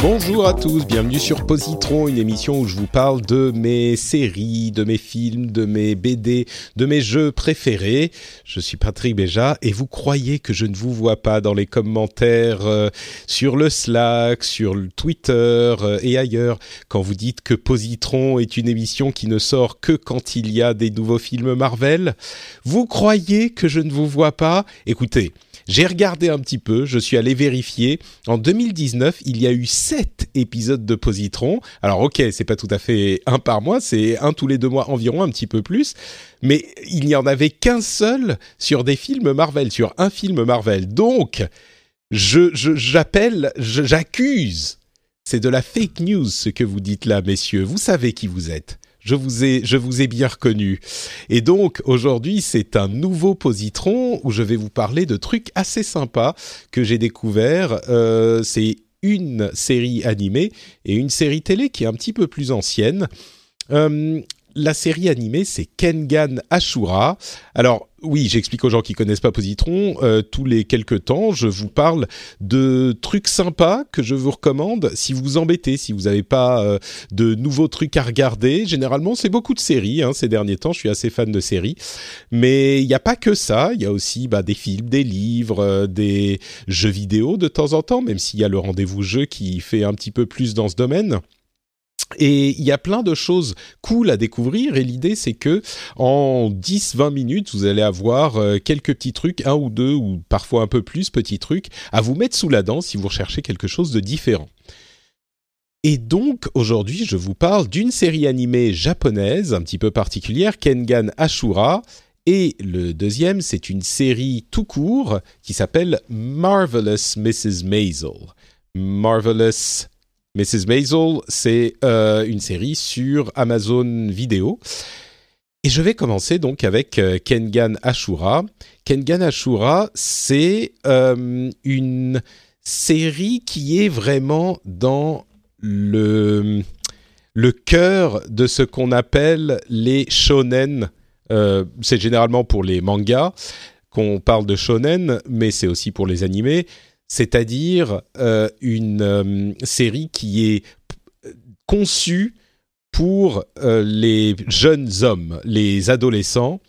Bonjour à tous, bienvenue sur Positron, une émission où je vous parle de mes séries, de mes films, de mes BD, de mes jeux préférés. Je suis Patrick Béja et vous croyez que je ne vous vois pas dans les commentaires euh, sur le Slack, sur le Twitter euh, et ailleurs quand vous dites que Positron est une émission qui ne sort que quand il y a des nouveaux films Marvel Vous croyez que je ne vous vois pas? Écoutez, j'ai regardé un petit peu, je suis allé vérifier. En 2019, il y a eu sept épisodes de Positron. Alors ok, c'est pas tout à fait un par mois, c'est un tous les deux mois environ, un petit peu plus. Mais il n'y en avait qu'un seul sur des films Marvel, sur un film Marvel. Donc, je j'appelle, j'accuse. C'est de la fake news ce que vous dites là, messieurs. Vous savez qui vous êtes je vous ai, bien reconnu. Et donc aujourd'hui, c'est un nouveau positron où je vais vous parler de trucs assez sympas que j'ai découvert. Euh, c'est une série animée et une série télé qui est un petit peu plus ancienne. Euh, la série animée, c'est Kengan Ashura. Alors oui, j'explique aux gens qui connaissent pas Positron. Euh, tous les quelques temps, je vous parle de trucs sympas que je vous recommande si vous vous embêtez, si vous n'avez pas euh, de nouveaux trucs à regarder. Généralement, c'est beaucoup de séries. Hein, ces derniers temps, je suis assez fan de séries. Mais il n'y a pas que ça. Il y a aussi bah, des films, des livres, euh, des jeux vidéo de temps en temps, même s'il y a le rendez-vous jeu qui fait un petit peu plus dans ce domaine. Et il y a plein de choses cool à découvrir et l'idée c'est que en 10-20 minutes vous allez avoir euh, quelques petits trucs, un ou deux ou parfois un peu plus petits trucs à vous mettre sous la dent si vous recherchez quelque chose de différent. Et donc aujourd'hui je vous parle d'une série animée japonaise un petit peu particulière, Kengan Ashura. Et le deuxième, c'est une série tout court qui s'appelle Marvelous Mrs. Maisel. Marvelous Mrs. Maisel, c'est euh, une série sur Amazon Vidéo. Et je vais commencer donc avec euh, Kengan Ashura. Kengan Ashura, c'est euh, une série qui est vraiment dans le, le cœur de ce qu'on appelle les shonen. c'est généralement pour les mangas qu'on parle de shonen, mais c'est aussi pour les animés c'est-à-dire euh, une euh, série qui est conçue pour euh, les jeunes hommes, les adolescents,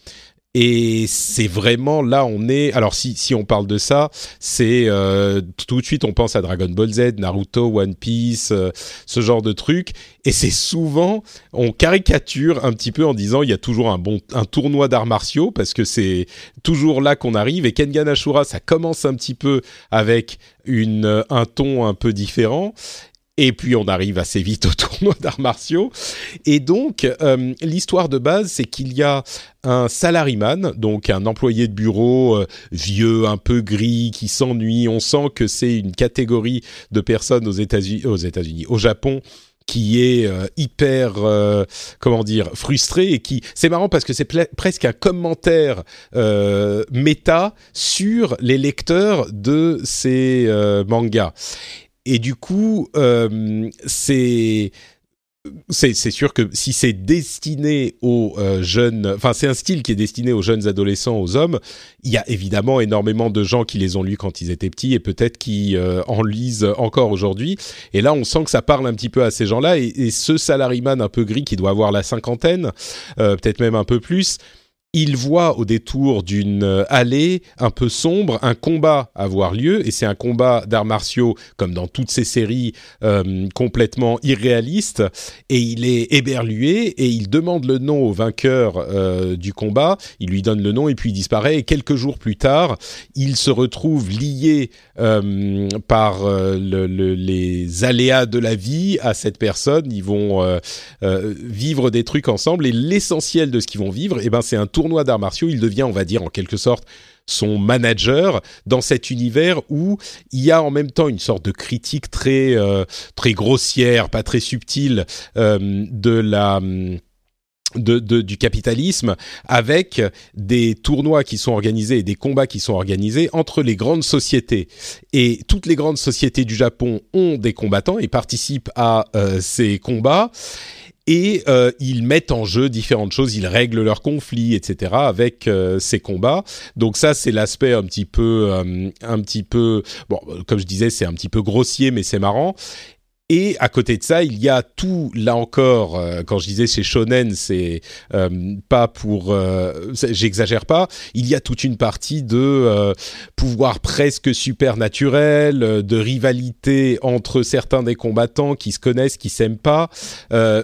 et c'est vraiment là, on est. Alors si si on parle de ça, c'est euh, tout de suite on pense à Dragon Ball Z, Naruto, One Piece, euh, ce genre de trucs. Et c'est souvent on caricature un petit peu en disant il y a toujours un bon un tournoi d'arts martiaux parce que c'est toujours là qu'on arrive. Et Kengan Ashura, ça commence un petit peu avec une un ton un peu différent. Et puis on arrive assez vite au tournoi d'arts martiaux. Et donc euh, l'histoire de base, c'est qu'il y a un salaryman, donc un employé de bureau euh, vieux, un peu gris, qui s'ennuie. On sent que c'est une catégorie de personnes aux États-Unis, aux États-Unis, au Japon qui est euh, hyper comment dire frustré et qui c'est marrant parce que c'est presque un commentaire méta sur les lecteurs de ces mangas et du coup, euh, c'est c'est sûr que si c'est destiné aux euh, jeunes, enfin c'est un style qui est destiné aux jeunes adolescents, aux hommes, il y a évidemment énormément de gens qui les ont lus quand ils étaient petits et peut-être qui euh, en lisent encore aujourd'hui. Et là, on sent que ça parle un petit peu à ces gens-là. Et, et, ce salaryman un peu gris qui doit avoir la cinquantaine, peut-être même un peu plus, il voit au détour d'une euh, allée un peu sombre un combat avoir lieu et c'est un combat d'arts martiaux comme dans toutes ces séries euh, complètement irréalistes et il est éberlué et il demande le nom au vainqueur euh, du combat. Il lui donne le nom et puis il disparaît et quelques jours plus tard il se retrouve lié par les aléas de la vie à cette personne. Ils vont vivre des trucs ensemble et l'essentiel de ce qu'ils vont vivre et eh ben c'est un tournoi d'arts martiaux, il devient, on va dire, en quelque sorte, son manager dans cet univers où il y a en même temps une sorte de critique très euh, très grossière, pas très subtile euh, de la de, du capitalisme avec des tournois qui sont organisés et des combats qui sont organisés entre les grandes sociétés. Et toutes les grandes sociétés du Japon ont des combattants et participent à euh, ces combats et euh, ils mettent en jeu différentes choses, ils règlent leurs conflits, etc. avec euh, ces combats. Donc ça, c'est l'aspect un petit peu, euh, un petit peu, bon, comme je disais, c'est un petit peu grossier, mais c'est marrant. Et à côté de ça, il y a tout, là encore, euh, quand je disais c'est shonen, c'est euh, pas pour, euh, j'exagère pas, il y a toute une partie de pouvoir presque supernaturel, de rivalité entre certains des combattants qui se connaissent, qui s'aiment pas,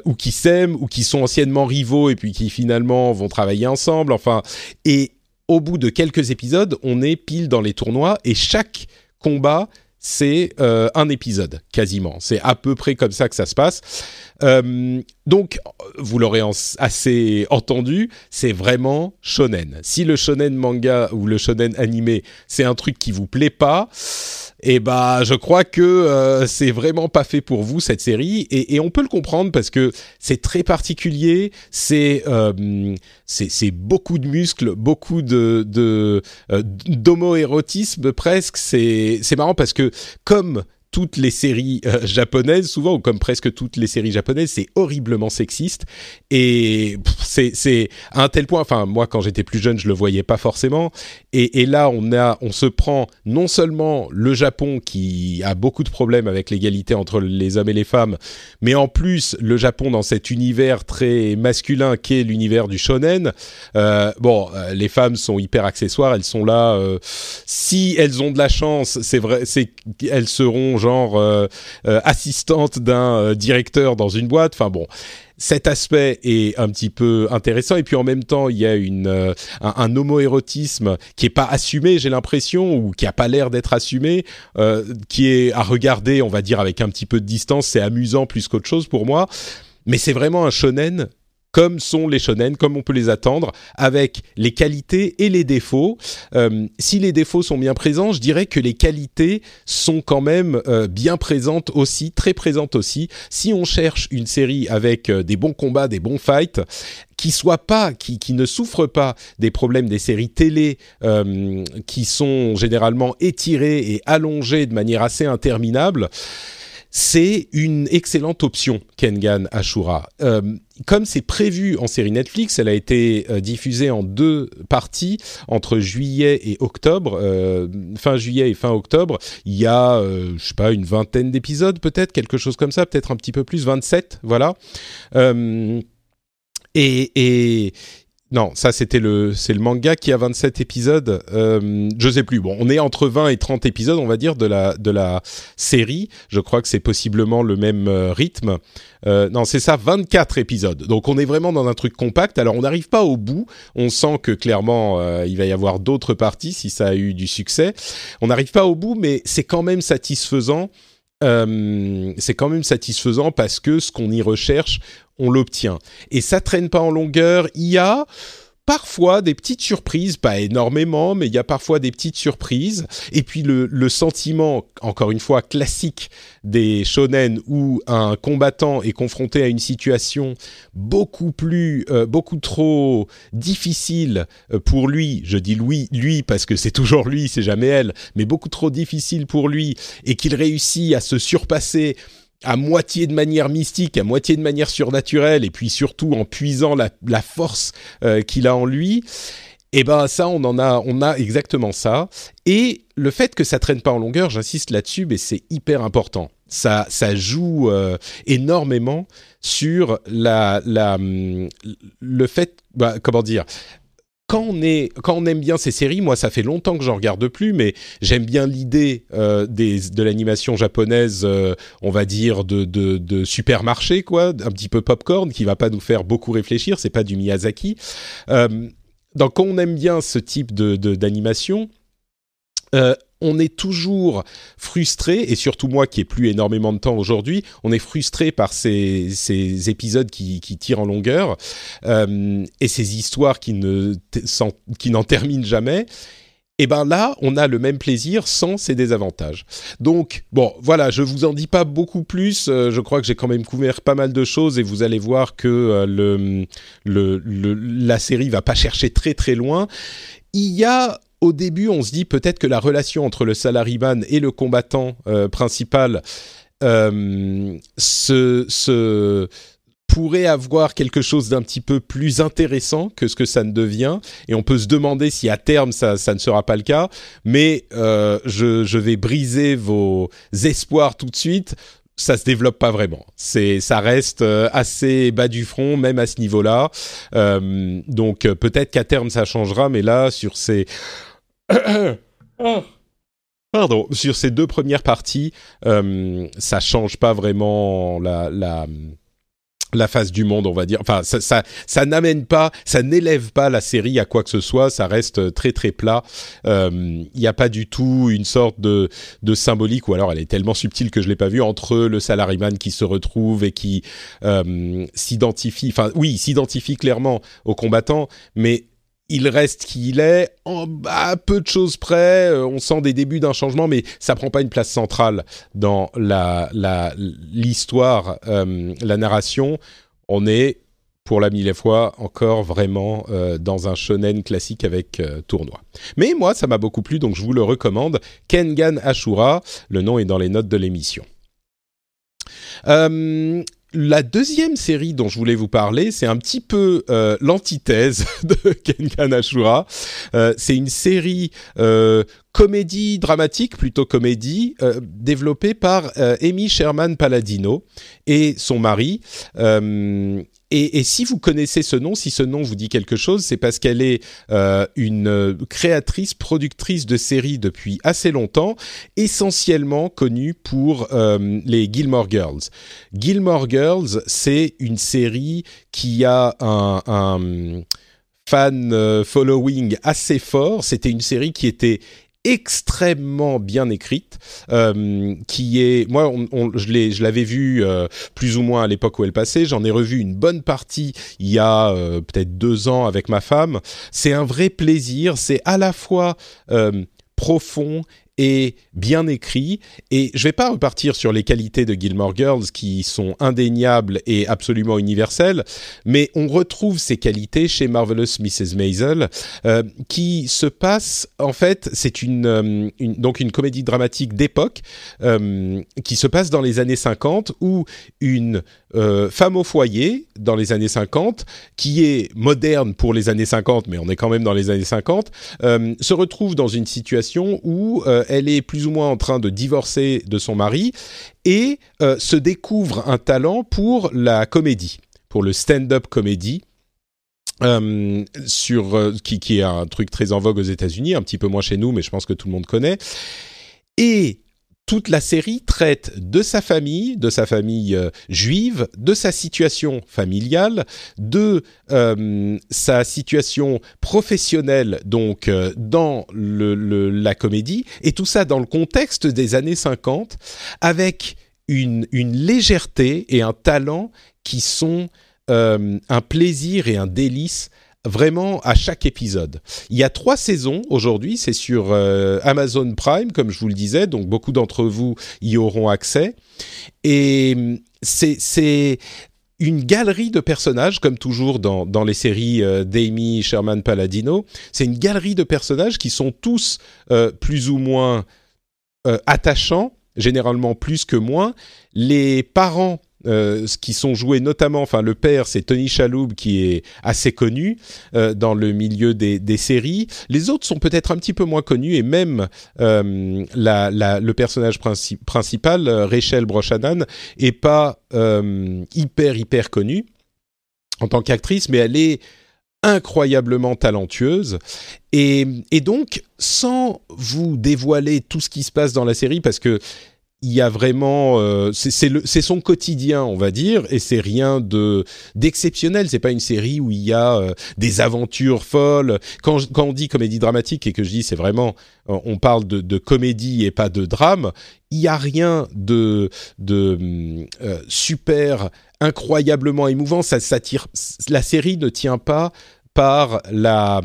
ou qui s'aiment, ou qui sont anciennement rivaux et puis qui finalement vont travailler ensemble, enfin, et au bout de quelques épisodes, on est pile dans les tournois et chaque combat c'est euh, un épisode quasiment. C'est à peu près comme ça que ça se passe. Euh, donc, vous l'aurez assez entendu, c'est vraiment shonen. Si le shonen manga ou le shonen animé, c'est un truc qui vous plaît pas, eh bah je crois que euh, c'est vraiment pas fait pour vous cette série et, et on peut le comprendre parce que c'est très particulier, c'est euh, c'est beaucoup de muscles, beaucoup de de euh, d'homoérotisme presque. C'est c'est marrant parce que comme toutes les séries euh, japonaises, souvent, ou comme presque toutes les séries japonaises, c'est horriblement sexiste. Et c'est à un tel point, enfin, moi, quand j'étais plus jeune, je le voyais pas forcément. Et, là, on, a, on se prend non seulement le Japon qui a beaucoup de problèmes avec l'égalité entre les hommes et les femmes, mais en plus, le Japon dans cet univers très masculin qu'est l'univers du shonen. Euh, bon, euh, les femmes sont hyper accessoires, elles sont là. Euh, si elles ont de la chance, c'est vrai, c'est elles seront genre euh, euh, assistante d'un euh, directeur dans une boîte. Enfin bon, cet aspect est un petit peu intéressant. Et puis en même temps il y a une un, homoérotisme qui est pas assumé j'ai l'impression ou qui a pas l'air d'être assumé qui est à regarder on va dire avec un petit peu de distance. C'est amusant plus qu'autre chose pour moi. Mais c'est vraiment un shonen comme sont les shonen, comme on peut les attendre, avec les qualités et les défauts. Euh, si les défauts sont bien présents, je dirais que les qualités sont quand même euh, bien présentes aussi, très présentes aussi. Si on cherche une série avec euh, des bons combats, des bons fights, qui soit pas, qui, qui ne souffre pas des problèmes des séries télé qui sont généralement étirées et allongées de manière assez interminable c'est une excellente option, Kengan Ashura. Comme c'est prévu en série Netflix, elle a été euh, diffusée en deux parties entre juillet et octobre, euh, fin juillet et fin octobre. Il y a, je sais pas, une vingtaine d'épisodes peut-être, quelque chose comme ça, peut-être un petit peu plus, 27, voilà. et, et non, ça c'était le c'est le manga qui a 27 épisodes. Euh, je sais plus. Bon, on est entre 20 et 30 épisodes, on va dire de la de la série. Je crois que c'est possiblement le même euh, rythme. Euh, non, c'est ça, 24 épisodes. Donc on est vraiment dans un truc compact. Alors on n'arrive pas au bout. On sent que clairement euh, il va y avoir d'autres parties si ça a eu du succès. On n'arrive pas au bout, mais c'est quand même satisfaisant. Euh, c'est quand même satisfaisant parce que ce qu'on y recherche, on l'obtient. Et ça traîne pas en longueur. Il y a parfois des petites surprises, pas énormément, mais il y a parfois des petites surprises. Et puis le, le sentiment, encore une fois, classique des shonen où un combattant est confronté à une situation beaucoup plus, euh, beaucoup trop difficile euh, pour lui. Je dis lui, lui parce que c'est toujours lui, c'est jamais elle, mais beaucoup trop difficile pour lui et qu'il réussit à se surpasser à moitié de manière mystique, à moitié de manière surnaturelle, et puis surtout en puisant la, force euh, qu'il a en lui. Et eh ben ça, on en a, on a exactement ça. Et le fait que ça traîne pas en longueur, j'insiste là-dessus, mais c'est hyper important. Ça, ça joue euh, énormément sur la, la, le fait, bah, comment dire, quand on, est, quand on aime bien ces séries, moi ça fait longtemps que j'en regarde plus, mais j'aime bien l'idée euh, de l'animation japonaise, euh, on va dire de, de, de, supermarché quoi, un petit peu popcorn qui va pas nous faire beaucoup réfléchir, c'est pas du Miyazaki. Euh, donc quand on aime bien ce type de d'animation, euh, on est toujours frustré, et surtout moi qui ai plus énormément de temps aujourd'hui, on est frustré par ces, épisodes qui, tirent en longueur euh, et ces histoires qui ne n'en terminent jamais. Et ben là, on a le même plaisir sans ces désavantages. Donc bon, voilà, je vous en dis pas beaucoup plus. Euh, je crois que j'ai quand même couvert pas mal de choses et vous allez voir que euh, la série va pas chercher très très loin. Il y a au début, on se dit peut-être que la relation entre le salaryman et le combattant euh, principal euh, pourrait avoir quelque chose d'un petit peu plus intéressant que ce que ça ne devient. Et on peut se demander si à terme ça, ne sera pas le cas. Mais euh, je vais briser vos espoirs tout de suite ça se développe pas vraiment. C'est, ça reste euh, assez bas du front, même à ce niveau-là. Euh, donc euh, peut-être qu'à terme ça changera, mais là sur ces Pardon, sur ces deux premières parties, euh, ça change pas vraiment la, la la face du monde, on va dire. Enfin, ça, ça, ça n'amène pas, ça n'élève pas la série à quoi que ce soit. Ça reste très très plat. Il euh, n'y a pas du tout une sorte de, de symbolique, ou alors elle est tellement subtile que je l'ai pas vue entre le salaryman qui se retrouve et qui euh, s'identifie. Enfin, oui, s'identifie clairement aux combattants, mais il reste qui il est, en à peu de choses près. Euh, on sent des débuts d'un changement, mais ça prend pas une place centrale dans l'histoire, euh, la, narration. On est pour la mille fois encore vraiment euh, dans un shonen classique avec tournoi. Mais moi, ça m'a beaucoup plu, donc je vous le recommande. Kengan Ashura, le nom est dans les notes de l'émission. La deuxième série dont je voulais vous parler, c'est un petit peu euh, l'antithèse de Kengan Ashura. Euh, c'est une série euh, comédie dramatique, plutôt comédie, euh, développée par Amy Sherman Palladino et son mari. Et, et, si vous connaissez ce nom, si ce nom vous dit quelque chose, c'est parce qu'elle est euh, une créatrice, productrice de séries depuis assez longtemps, essentiellement connue pour euh, les Gilmore Girls. Gilmore Girls, c'est une série qui a un, fan euh, following assez fort. C'était une série qui était extrêmement bien écrite, euh, qui est, moi, je l'avais vu euh, plus ou moins à l'époque où elle passait. J'en ai revu une bonne partie il y a euh, peut-être deux ans avec ma femme. C'est un vrai plaisir. C'est à la fois profond est bien écrit. Et je vais pas repartir sur les qualités de Gilmore Girls qui sont indéniables et absolument universelles, mais on retrouve ces qualités chez Marvelous Mrs. Maisel, euh, qui se passe en fait, c'est une, euh, donc une comédie dramatique d'époque euh, qui se passe dans les années 50 où une femme au foyer dans les années 50, qui est moderne pour les années 50, mais on est quand même dans les années 50, euh, se retrouve dans une situation où elle est plus ou moins en train de divorcer de son mari et se découvre un talent pour la comédie, pour le stand-up comédie. sur qui, qui est un truc très en vogue aux États-Unis, un petit peu moins chez nous, mais je pense que tout le monde connaît. Et toute la série traite de sa famille, de sa famille euh, juive, de sa situation familiale, de euh, sa situation professionnelle, donc euh, dans la comédie, et tout ça dans le contexte des années 50, avec une, une légèreté et un talent qui sont un plaisir et un délice vraiment à chaque épisode. Il y a trois saisons aujourd'hui, c'est sur euh, Amazon Prime, comme je vous le disais, donc beaucoup d'entre vous y auront accès. Et hum, c'est une galerie de personnages, comme toujours dans, dans les séries euh, d'Amy Sherman Palladino. C'est une galerie de personnages qui sont tous euh, plus ou moins attachants, généralement plus que moins. Les parents euh, qui sont joués notamment, enfin le père c'est Tony Chaloub qui est assez connu euh, dans le milieu des, séries. Les autres sont peut-être un petit peu moins connus et même euh, le personnage principal, euh, Rachel Broshanan, est pas hyper hyper connue en tant qu'actrice, mais elle est incroyablement talentueuse. Et donc, sans vous dévoiler tout ce qui se passe dans la série, parce que il y a vraiment euh, c'est son quotidien on va dire et c'est rien de d'exceptionnel. C'est pas une série où il y a euh, des aventures folles. Quand on dit comédie dramatique et que je dis c'est vraiment euh, on parle de, comédie et pas de drame il y a rien de de super incroyablement émouvant. Ça, ça la série ne tient pas par la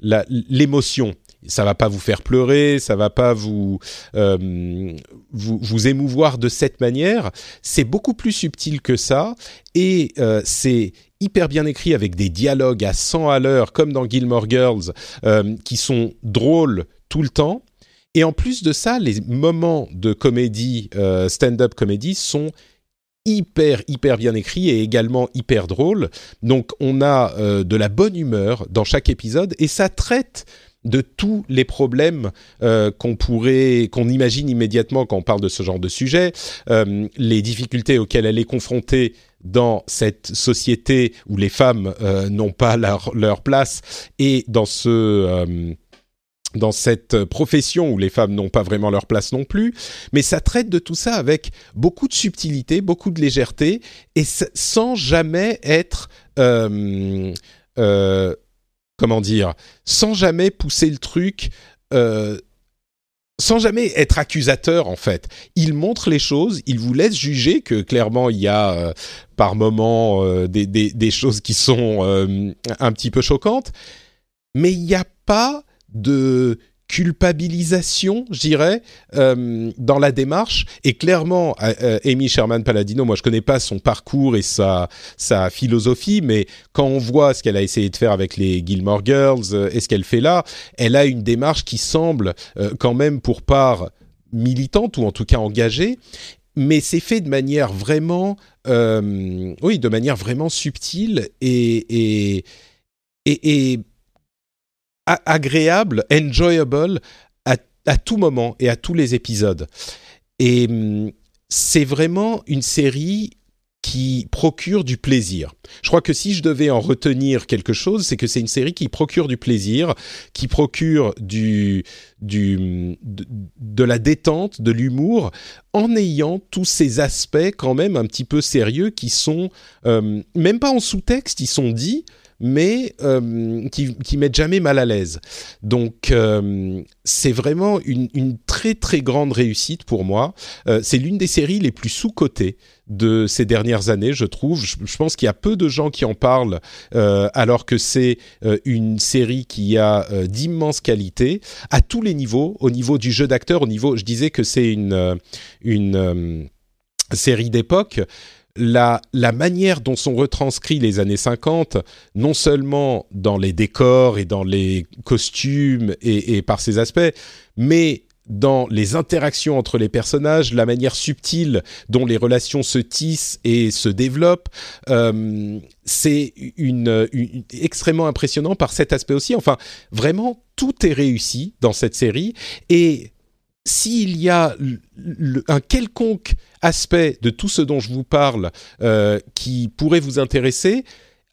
l'émotion ça va pas vous faire pleurer, ça va pas vous, euh, vous, vous émouvoir de cette manière. C'est beaucoup plus subtil que ça et euh, c'est hyper bien écrit avec des dialogues à 100 à l'heure comme dans Gilmore Girls euh, qui sont drôles tout le temps. Et en plus de ça, les moments de comédie, stand-up comédie sont hyper hyper bien écrits et également hyper drôles. Donc on a de la bonne humeur dans chaque épisode et ça traite de tous les problèmes euh, qu'on pourrait, qu'on imagine immédiatement quand on parle de ce genre de sujet, euh, les difficultés auxquelles elle est confrontée dans cette société où les femmes euh, n'ont pas leur, place et dans ce dans cette profession où les femmes n'ont pas vraiment leur place non plus, mais ça traite de tout ça avec beaucoup de subtilité, beaucoup de légèreté, et sans jamais être comment dire, sans jamais pousser le truc. Euh, sans jamais être accusateur en fait. Il montre les choses, il vous laisse juger que clairement il y a euh, par moments euh, des, des, des, choses qui sont un petit peu choquantes, mais il n'y a pas de culpabilisation, je dirais, euh, dans la démarche. Et clairement, euh, euh, Amy Sherman Paladino, moi je connais pas son parcours et sa sa philosophie, mais quand on voit ce qu'elle a essayé de faire avec les Gilmore Girls et ce qu'elle fait là, elle a une démarche qui semble quand même pour part militante ou en tout cas engagée mais c'est fait de manière vraiment, euh, oui, de manière vraiment subtile et agréable, enjoyable à, tout moment et à tous les épisodes. Et hum, c'est vraiment une série qui procure du plaisir. Je crois que si je devais en retenir quelque chose, c'est que c'est une série qui procure du plaisir, qui procure du, du de, de la détente, de l'humour, en ayant tous ces aspects quand même un petit peu sérieux qui sont euh, même pas en sous-texte, ils sont dits, mais euh, qui, qui mettent jamais mal à l'aise. Donc euh, c'est vraiment une, une, très très grande réussite pour moi. Euh, c'est l'une des séries les plus sous-cotées de ces dernières années, je trouve. Je, je pense qu'il y a peu de gens qui en parlent, alors que c'est une série qui a d'immenses qualités à tous les niveaux, au niveau du jeu d'acteur, au niveau, je disais que c'est une une série d'époque la, manière dont sont retranscrits les années 50, non seulement dans les décors et dans les costumes et, par ces aspects, mais dans les interactions entre les personnages, la manière subtile dont les relations se tissent et se développent, euh, c'est extrêmement impressionnant par cet aspect aussi. Enfin, vraiment, tout est réussi dans cette série et s'il y a un quelconque aspect de tout ce dont je vous parle euh, qui pourrait vous intéresser,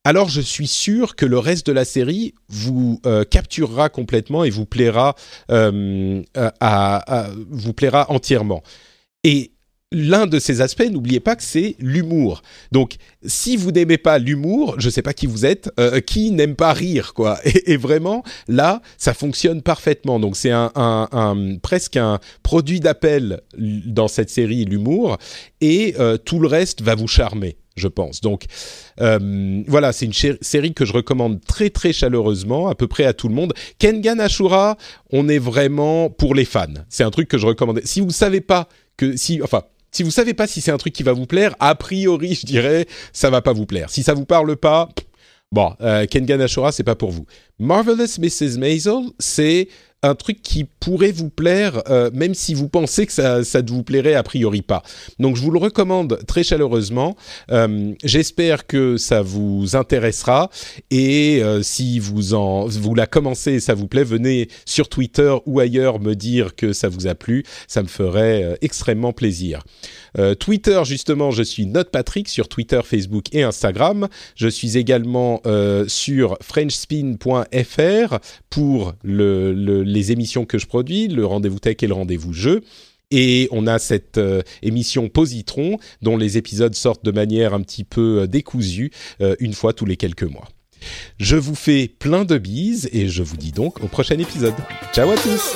alors je suis sûr que le reste de la série vous euh, capturera complètement et vous plaira, euh, vous plaira entièrement. L'un de ces aspects, n'oubliez pas que c'est l'humour. Donc, si vous n'aimez pas l'humour, je ne sais pas qui vous êtes, euh, qui n'aime pas rire, quoi. Et, vraiment, là, ça fonctionne parfaitement. Donc, c'est un, un, un, presque un produit d'appel dans cette série, l'humour, et euh, tout le reste va vous charmer je pense. Donc euh, voilà, c'est une série que je recommande très très chaleureusement, à peu près à tout le monde. Kengan Ashura, on est vraiment pour les fans. C'est un truc que je recommande. Si vous savez pas que si, enfin, si vous savez pas si c'est un truc qui va vous plaire, a priori, je dirais, ça va pas vous plaire. Si ça vous parle pas, bon, euh, Kengan Ashura, c'est pas pour vous. Marvelous Mrs. Maisel, c'est un truc qui pourrait vous plaire, euh, même si vous pensez que ça, ne vous plairait a priori pas. Donc je vous le recommande très chaleureusement. Euh, J'espère que ça vous intéressera et euh, si vous en vous la commencez et ça vous plaît, venez sur Twitter ou ailleurs me dire que ça vous a plu. Ça me ferait extrêmement plaisir. Twitter, justement, je suis NotePatrick sur Twitter, Facebook et Instagram. Je suis également sur FrenchSpin.fr pour le, le, les émissions que je produis, le rendez-vous tech et le rendez-vous jeu. Et on a cette euh, émission Positron dont les épisodes sortent de manière un petit peu euh, décousue euh, une fois tous les quelques mois. Je vous fais plein de bises et je vous dis donc au prochain épisode. Ciao à tous